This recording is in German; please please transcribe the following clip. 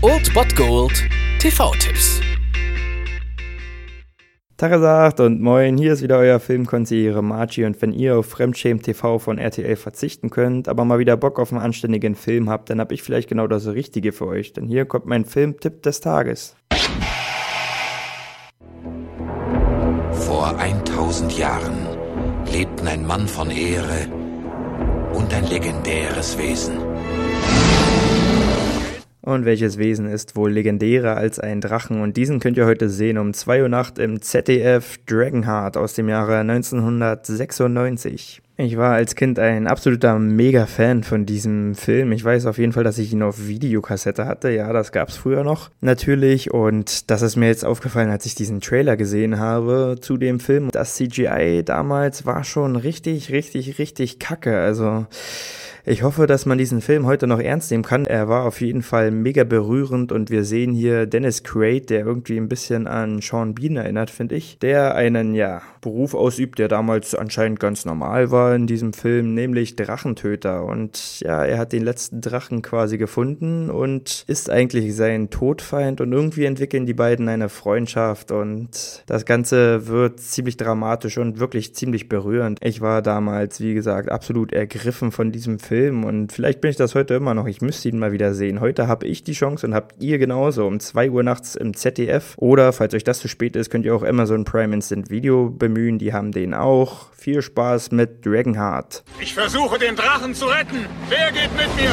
Old Bot Gold TV-Tipps. Tagesagt und moin, hier ist wieder euer Filmkonsigliere Margie und wenn ihr auf Fremdschämen TV von RTL verzichten könnt, aber mal wieder Bock auf einen anständigen Film habt, dann hab ich vielleicht genau das Richtige für euch, denn hier kommt mein Filmtipp des Tages. Vor 1000 Jahren lebten ein Mann von Ehre und ein legendäres Wesen. Und welches Wesen ist wohl legendärer als ein Drachen? Und diesen könnt ihr heute sehen um 2 Uhr Nacht im ZDF Dragonheart aus dem Jahre 1996. Ich war als Kind ein absoluter Mega-Fan von diesem Film. Ich weiß auf jeden Fall, dass ich ihn auf Videokassette hatte. Ja, das gab's früher noch. Natürlich. Und das ist mir jetzt aufgefallen, als ich diesen Trailer gesehen habe zu dem Film. Das CGI damals war schon richtig, richtig, richtig kacke. Also, ich hoffe, dass man diesen Film heute noch ernst nehmen kann. Er war auf jeden Fall mega berührend und wir sehen hier Dennis Quaid, der irgendwie ein bisschen an Sean Bean erinnert, finde ich, der einen, ja, Beruf ausübt, der damals anscheinend ganz normal war in diesem Film, nämlich Drachentöter. Und ja, er hat den letzten Drachen quasi gefunden und ist eigentlich sein Todfeind und irgendwie entwickeln die beiden eine Freundschaft und das Ganze wird ziemlich dramatisch und wirklich ziemlich berührend. Ich war damals, wie gesagt, absolut ergriffen von diesem Film Film und vielleicht bin ich das heute immer noch. Ich müsste ihn mal wieder sehen. Heute habe ich die Chance und habt ihr genauso um 2 Uhr nachts im ZDF. Oder falls euch das zu spät ist, könnt ihr auch Amazon Prime Instant Video bemühen. Die haben den auch. Viel Spaß mit Dragonheart. Ich versuche den Drachen zu retten. Wer geht mit mir?